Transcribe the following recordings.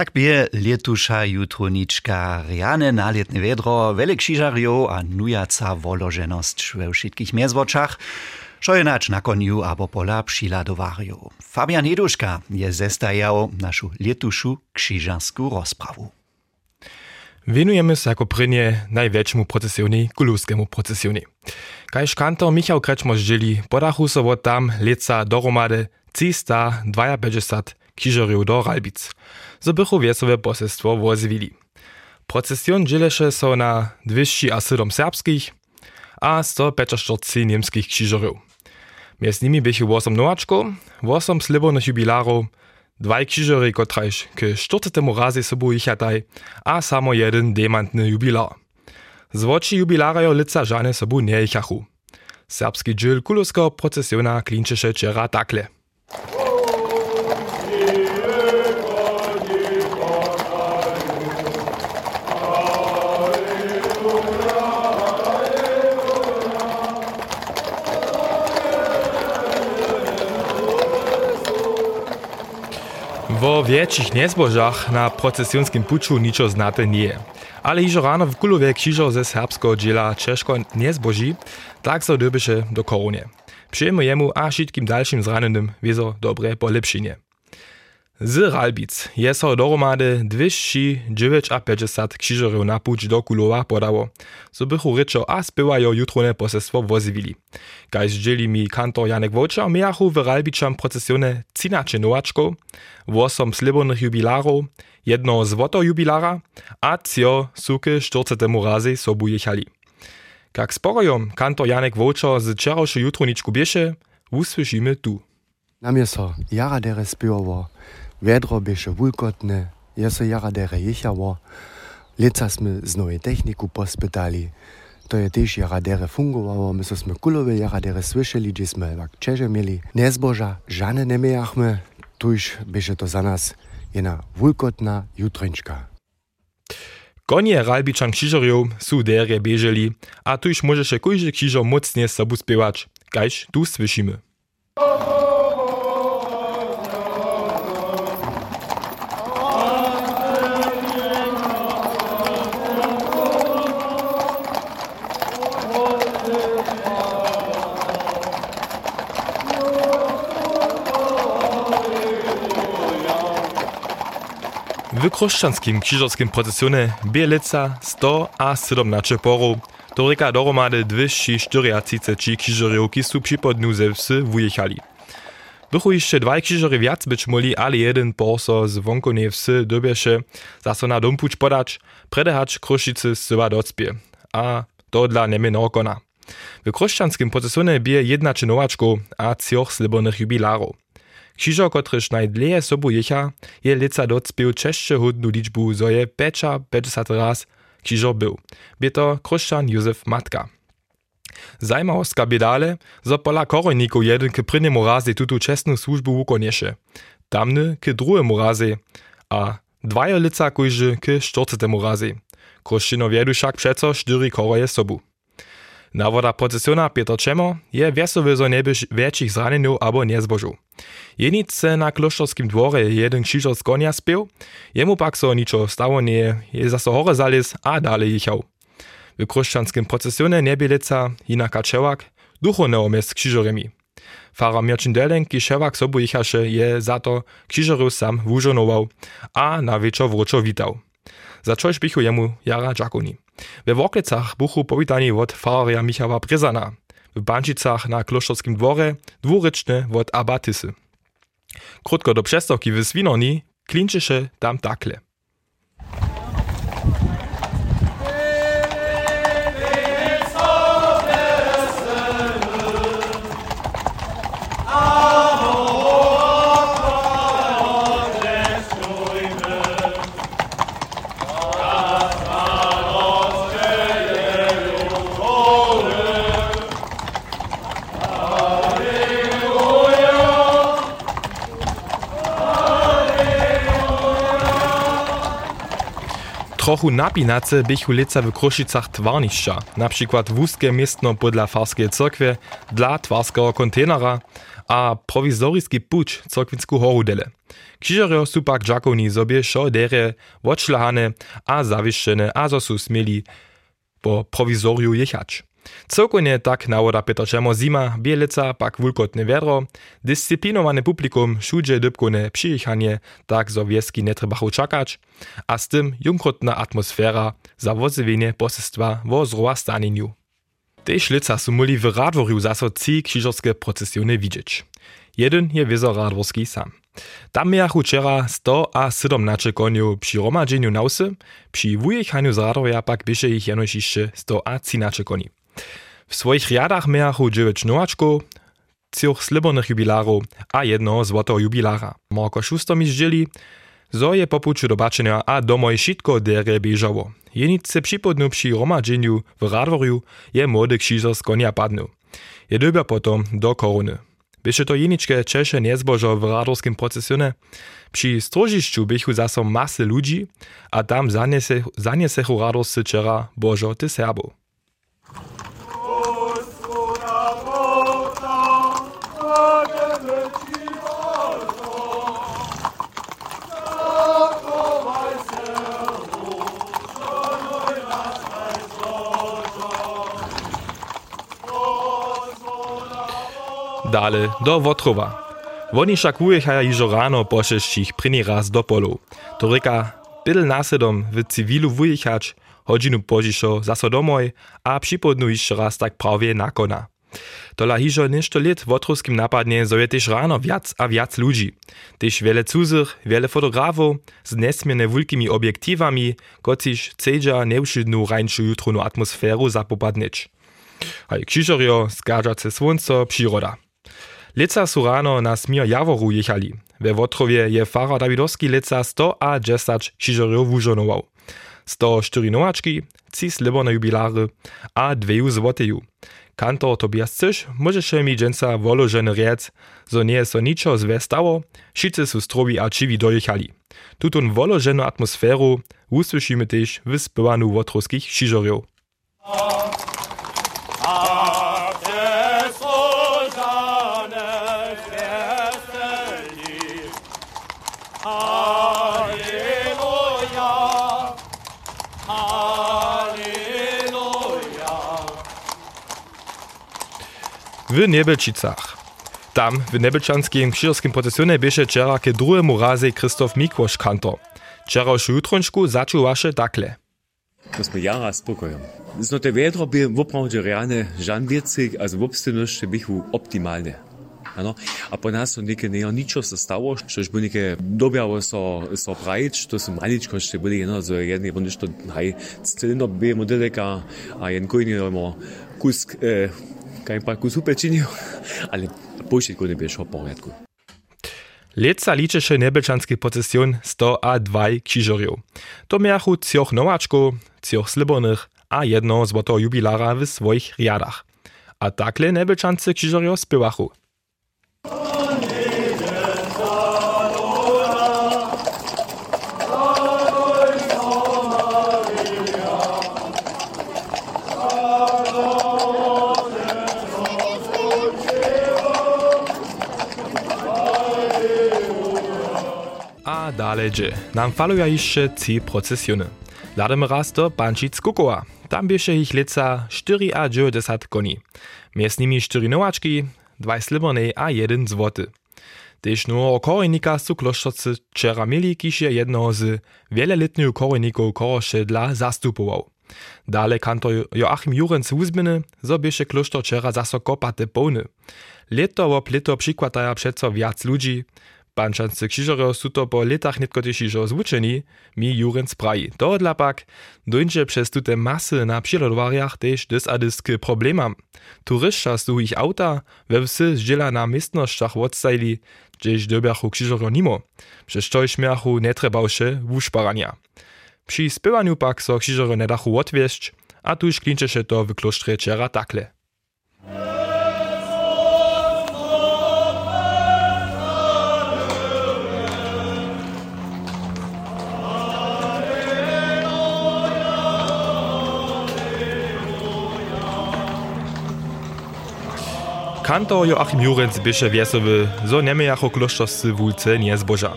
Tak bie letuša jutronička, riane nalietne vedro, vele křižarjo a nujaca voloženosť we všetkých miezvočach, šo je nač na koniu abo pola přiladovarjo. Fabian Heduška je zestajał našu letušu křižarsku rozprawu. Venujemy sa ako prvne najväčšiemu procesioni, kulúskému procesioni. Kajž kantor Michał Krečmo žili, podachu so od tam leca doromade 352 křižarjów do Ralbic zo bychu wiesowe poselstwo wozwili. Procesjon dzieleše so na 207 serbskich a 145 niemskich krzyżerów. Między nimi bychu 8 nowaczków, 8 slibonych jubilarów, dwaj krzyżery, kotrajż k 40 razy sobu ichataj, a samo jeden demantny jubilar. Z oczy jubilarajo lica żane sobu nie ichachu. Serbski dziel kuluskiego procesjona klinczysze czera takle. Większych niezbożach na procesjonskim puczu niczo znate nie. Ale iżo rano w kulowie krzyżo ze serbskiego dziela Czeszko niezboży, tak so dobysze do koronie. Przyjemy jemu a wszystkim dalszym zranionym wiezo dobre polepszenie. Z Ralbic je so dohromady 259 krzyżerów na puć do kulowa podało, so bychu ryczo a spywajo jutrone posestwo wozywili. Kaž dzieli mi kantor Janek Wočar, miachu w Ralbičam procesione 13 nowaczków, 8 slibonych jubilarów, jedno złoto jubilara, a cio suky 40 razy sobu jechali. Jak sporojom kantor Janek Wočar z wczorajszej jutroniczku bieše, usłyszymy tu. Namiesto jara dere spywowo, Vedro běše vulkotne, je so jara dere jechało. Leca sme z nowej techniku pospytali. To je też jara dere fungowało. My so sme kulowe jara dere słyszeli, gdzie sme tak čeže mieli. Nezboža žane nemejachme, tuž to za nas jedna vulkotna jutrončka. Konie Ralbičan krzyżerjów su derje bieżeli, a tuż może się kujże krzyżo mocnie sobu spiewać, kajż tu słyszymy. W chrześcijanskim krzyżowskim procesjonie Bielica 100 a 17 porów, to reka dohromady 234 krzyżerów, ki su przypodnu ze wsy wujechali. Bychu jeszcze dwaj krzyżery wiac być mogli, ale jeden porso z wonkonej wsy dobiesze zaso na dompuć podać, predehać krušicy syła docpie. A to dla niemy naokona. W chrześcijanskim procesjonie bije jedna czynowaczko a cioch slibonych jubilarów. Krzyżo, kotryż najdleje sobu jecha, je lica docpił czeszcze hudnu liczbu, zo je pecza 50 raz krzyżo był. Bie to chrześcijan Józef Matka. Zajmawostka biedale, zo pola koroniku jeden k prynemu razy tutu czesnu służbu wukonieše. Tamny k drugiemu razy, a dwajo lica kujży k 40 razy. Kruszczyno wiedu však przeco štyri koroje sobu. Nawoda procesiona Piotr Czemo je wiesowy zo niebyś większych zranieniów albo niezbożów. Jenice na kloštorskim dworze jeden krzyżo z konia spił, jemu pak so niczo stało nie, je zaso hore zaliz a dalej jechał. W chrześcijanskim procesjonie niebielica Hina Kaczewak duchownego miast krzyżoremi. Fara Mirczyn Deleng, kiszewak sobu jechaše, je za to krzyżorów sam wużonował, a na wieczor wróczo witał. Za coś bychu jemu jara dżakoni. We Woklecach buchu powitani od fararia Michała Bryzana, w Bančicach na kloštorskim dworze dwuryczne od abatysy. Krótko do przestawki w Swinoni klinczysze tam takle. Trochu napinace bychu lica w Krušicach twarnišća, na przykład wózkie miestno podla farskiej cyrkwie dla twarskiego kontenera, a prowizorijski puć Cokwinsku horu dele. Krzyżerjo su pak dżakowni sobie šo dere odšlahane a zawieszczene, a zo su smieli po prowizoriu jechać. Cokojnie tak nawoda Peter Czemo zima, bielica, pak wulkotne wiadro, dyscyplinowane publikum, szudże dybkone przyjechanie, tak zo wieski nie trzebachu czakać, a z tym jumkrotna atmosfera za wozywienie posystwa wo zrowa stanieniu. Tež lica su muli w Radworju zaso ci krzyżowskie procesjony widzieć. Jeden je wiezo Radworski sam. Tam miachu wczera 100 a 17 koniów przy romadzeniu nausy, przy wujechaniu z Radworja pak bieše ich jenoś jeszcze 100 a 13 koni. W swoich riadach miachu 9 nowaczków, trzech slibornych jubilarów a jedno złotego jubilara. Marko Schuster mi zdzieli, zo je do bačenia a domoj šitko dere biežało. Jenice připodnu při romadzeniu w Radworju je młody krzyżo z konia padnu. Je potom do koruny. Byše to jeničke Češe niezbožo w radorskim procesjonie. Przy strožišću bychu zaso masy ludzi, a tam zaniesechu radosty czera Bożo ty Serbów. Dale do Wotrowa. Woni však ujechaja jižo rano po šeštich raz do polu. To reka, bydl následom w civilu wujechać, hodinu požišo zaso domoj a připodnu jeszcze raz tak prawie nakona. Tola hižo nešto lit w otrowskim napadnie zo je też rano wiac a wiac ludzi. Też wiele cudzych, wiele fotografów z nesmierne wulkimi obiektywami, kociż cedza neuszydnu rańszu jutronu atmosferu zapopadnić. Hej, krzyżorio, zgadza słońce, przyroda. Lica su rano na smir Jaworu jechali. We Wotrowie je fara Dawidowski lica 100 a 10 krzyżerów wużonował. 104 nowaczki, 3 sliborne jubilary a 2 złoteju. Kantor Tobias Cysz może się mi dżęca wolożeny riec, zo nie so niczo złe stało, wszyscy su strobi a čiwi dojechali. Tutun wolożenu atmosferu usłyszymy też w spywaniu wotrowskich krzyżerów. W Nebelčicach. Tam w Nebelčanskim krzyżowskim procesjonie bieše wczera ke drugiemu razie Krzysztof Mikłosz kantor. Jutronczku zaczął wasze takle. To smo jara spokojem. Zno te vedro bi voprawdźe realne žanviercik, also wobstynošće bichu optimalne. Ano? A po nas so neke nejo ničo se stalo, što bo neke dobjało so, so prajić, to su maličko še bili jedno, zo jedni bo nešto, haj, celino bi modeleka, a jen kojni imamo kusk, eh, kaj pa kus upečinil, ale pošiljko ne bi šlo po porядku. Leca ličeše nebelčanski procesjon 100 a 2 krzyżorjów. To miachu cioch nowaczków, cioch slibornych a jedno złoto jubilara w swoich riadach. A takle nebelczancy krzyżorjów spiewachu. Daleže. Nam faluja jeszcze ci procesjony. Lademy raz do Bančic Kukowa. Tam bieše ich leca 4 a 90 koni. Między nimi 4 nowaczki, 2 slibornej a 1 złoty. Tež nuo korejnika su kloštocy wczera mieli kiž je jednoho z wieloletnich korejników koroše dla zastupował. Dale kantor Joachim Jurenc uzbyny, zo bieše kloštor wczera zaso kopate pełny. Leto ob leto przykładaja przeco wiac ludzi, Bančanscy krzyżero su to po latach netko težižo zwučeni, mi Jurenc praji. Dohodla pak dojdzie przez tute masy na przyrodowariach też dys a dys k problemam. Turystka su ich auta we wsy zdziela na miestnościach odstajli, gdzieś dobiachu krzyżero nimo. Przez to śmiachu nie trebałsze wuszparania. Przy spywaniu pak so krzyżero nie dachu odwieść, a tuż klincze się to w klosztrze czera takle. Kantor Joachim Jurenc běše wiesowy, zo niemejacho kloštorscy wulce nie zboža.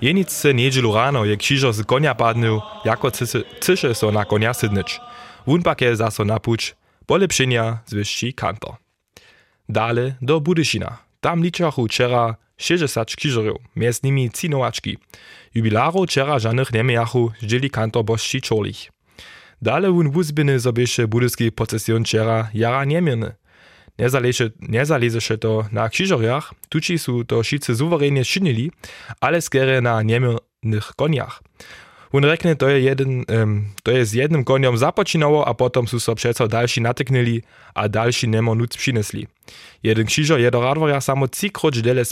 Jenice niedzielu rano je krzyżo z konia padnął, jako cysze so na konia sydnyć. Wun pak je zaso napuć, polepszenia zwyżsi kantor. Dale do Budyšina. Tam liczachu wczera 60 krzyżorów, między nimi cinowaczki. Jubilarów wczera żadnych niemejachu, dzieli kantor bożci czorlich. Dale wun wuzbyny zobiesze budyski procesjon wczera jara niemierny. Nezaleže się to na krzyżoriach, tuci su to wszyscy suwerenie czynili, ale skere na niemiernych koniach. On rekne, to je, jeden, um, to je z jednym koniom započinało, a potom su so přeco další nateknili a další nemo nuc přinesli. Jeden krzyżo je do radworja samo cikroč dele.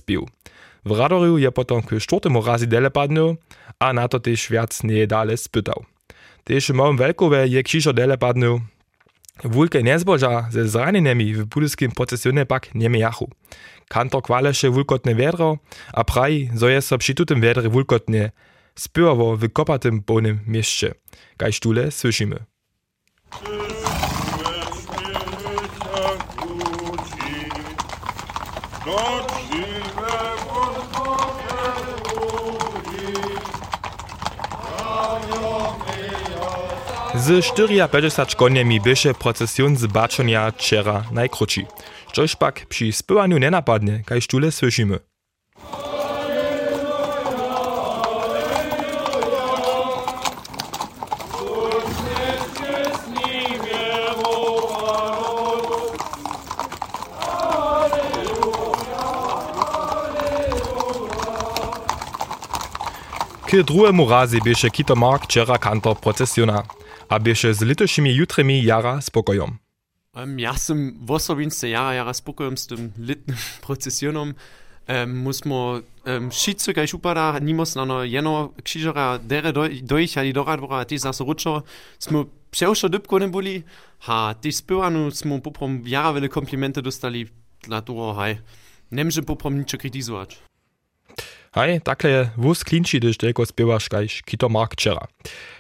W radworju je potom k czwartemu razy dele a na to też wiac nie dale spytał. Też małym welkowe je krzyżo dele Wulke nezboža ze zranjenemi w budyskim procesjonie pak niemejachu. Kantor kwaleše wulkotne wiedro, a praji, zo je so przy tutym wiedry wulkotnie spywało w kopatym bonym mieście. Kaj sztule słyszymy. Z 54 koniemi byše procesjon z bačonja wczera najkrótszy. Czoż pak przy spywaniu nie napadnie, kaj sztule słyszymy. K drugiemu razy bieše Kito Mark wczera kantor procesjona aby się z litošími jutrymi jara spokojom. Um, ja sem v osobinstvu jara, jara spokojom s tym litnym procesionom. Um, musmo um, šicu, kaj šupada, nimos na no jeno kšižora dere do, dojich ali do radvora, ti zase ručo, smo přeušo dybko ne boli, ha, ti spivanu smo poprom jara vele komplimente dostali, dla toho, haj, nemže poprom ničo kritizovač. Hej, takle je vůz klinčí, když děko zpěváš, kajš, kito Mark včera.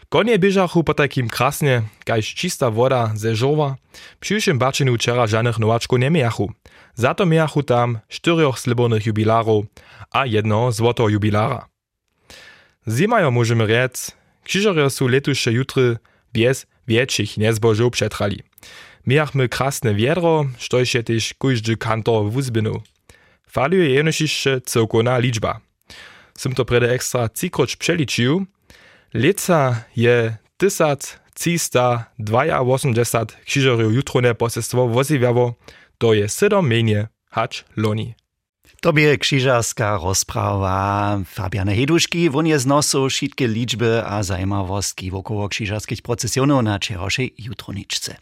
Konie biežachu po takim krasne, kajž čista voda ze žova, přišim bačinu včera žanych novačku nemiachu. Zato miachu tam štyrioch slibornych jubilarów a jedno złoto jubilara. Zimajo możemy rec, krzyżorio su letusze jutry bez większych niezbożów przetrali. Miachmy krasne wiedro, štož je też kantor wuzbynu. Faluje jenoś jeszcze całkowna liczba. Sym to prede ekstra cikroć przeliczył, Leca je 1382 krzyżerów jutrone posestwo woziwiało, to je 7 menie hacz loni. To bie krzyżarska rozprawa Fabiana Heduszki, won je znosu wszystkie liczby a zajmowostki wokoło krzyżarskich procesjonów na wczorajszej jutroniczce.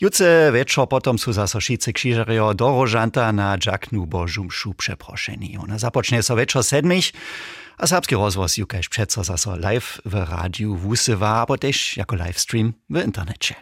Jutce wieczor potom su zaso wszyscy krzyżario do Rożanta na Dżaknu Bożum mšu przeproszeni. Ona zapocznie so wieczor sedmich, a serbski rozvoz ju kaž přeco zaso live v rádiu wusywa, abo tež jako livestream w internecie.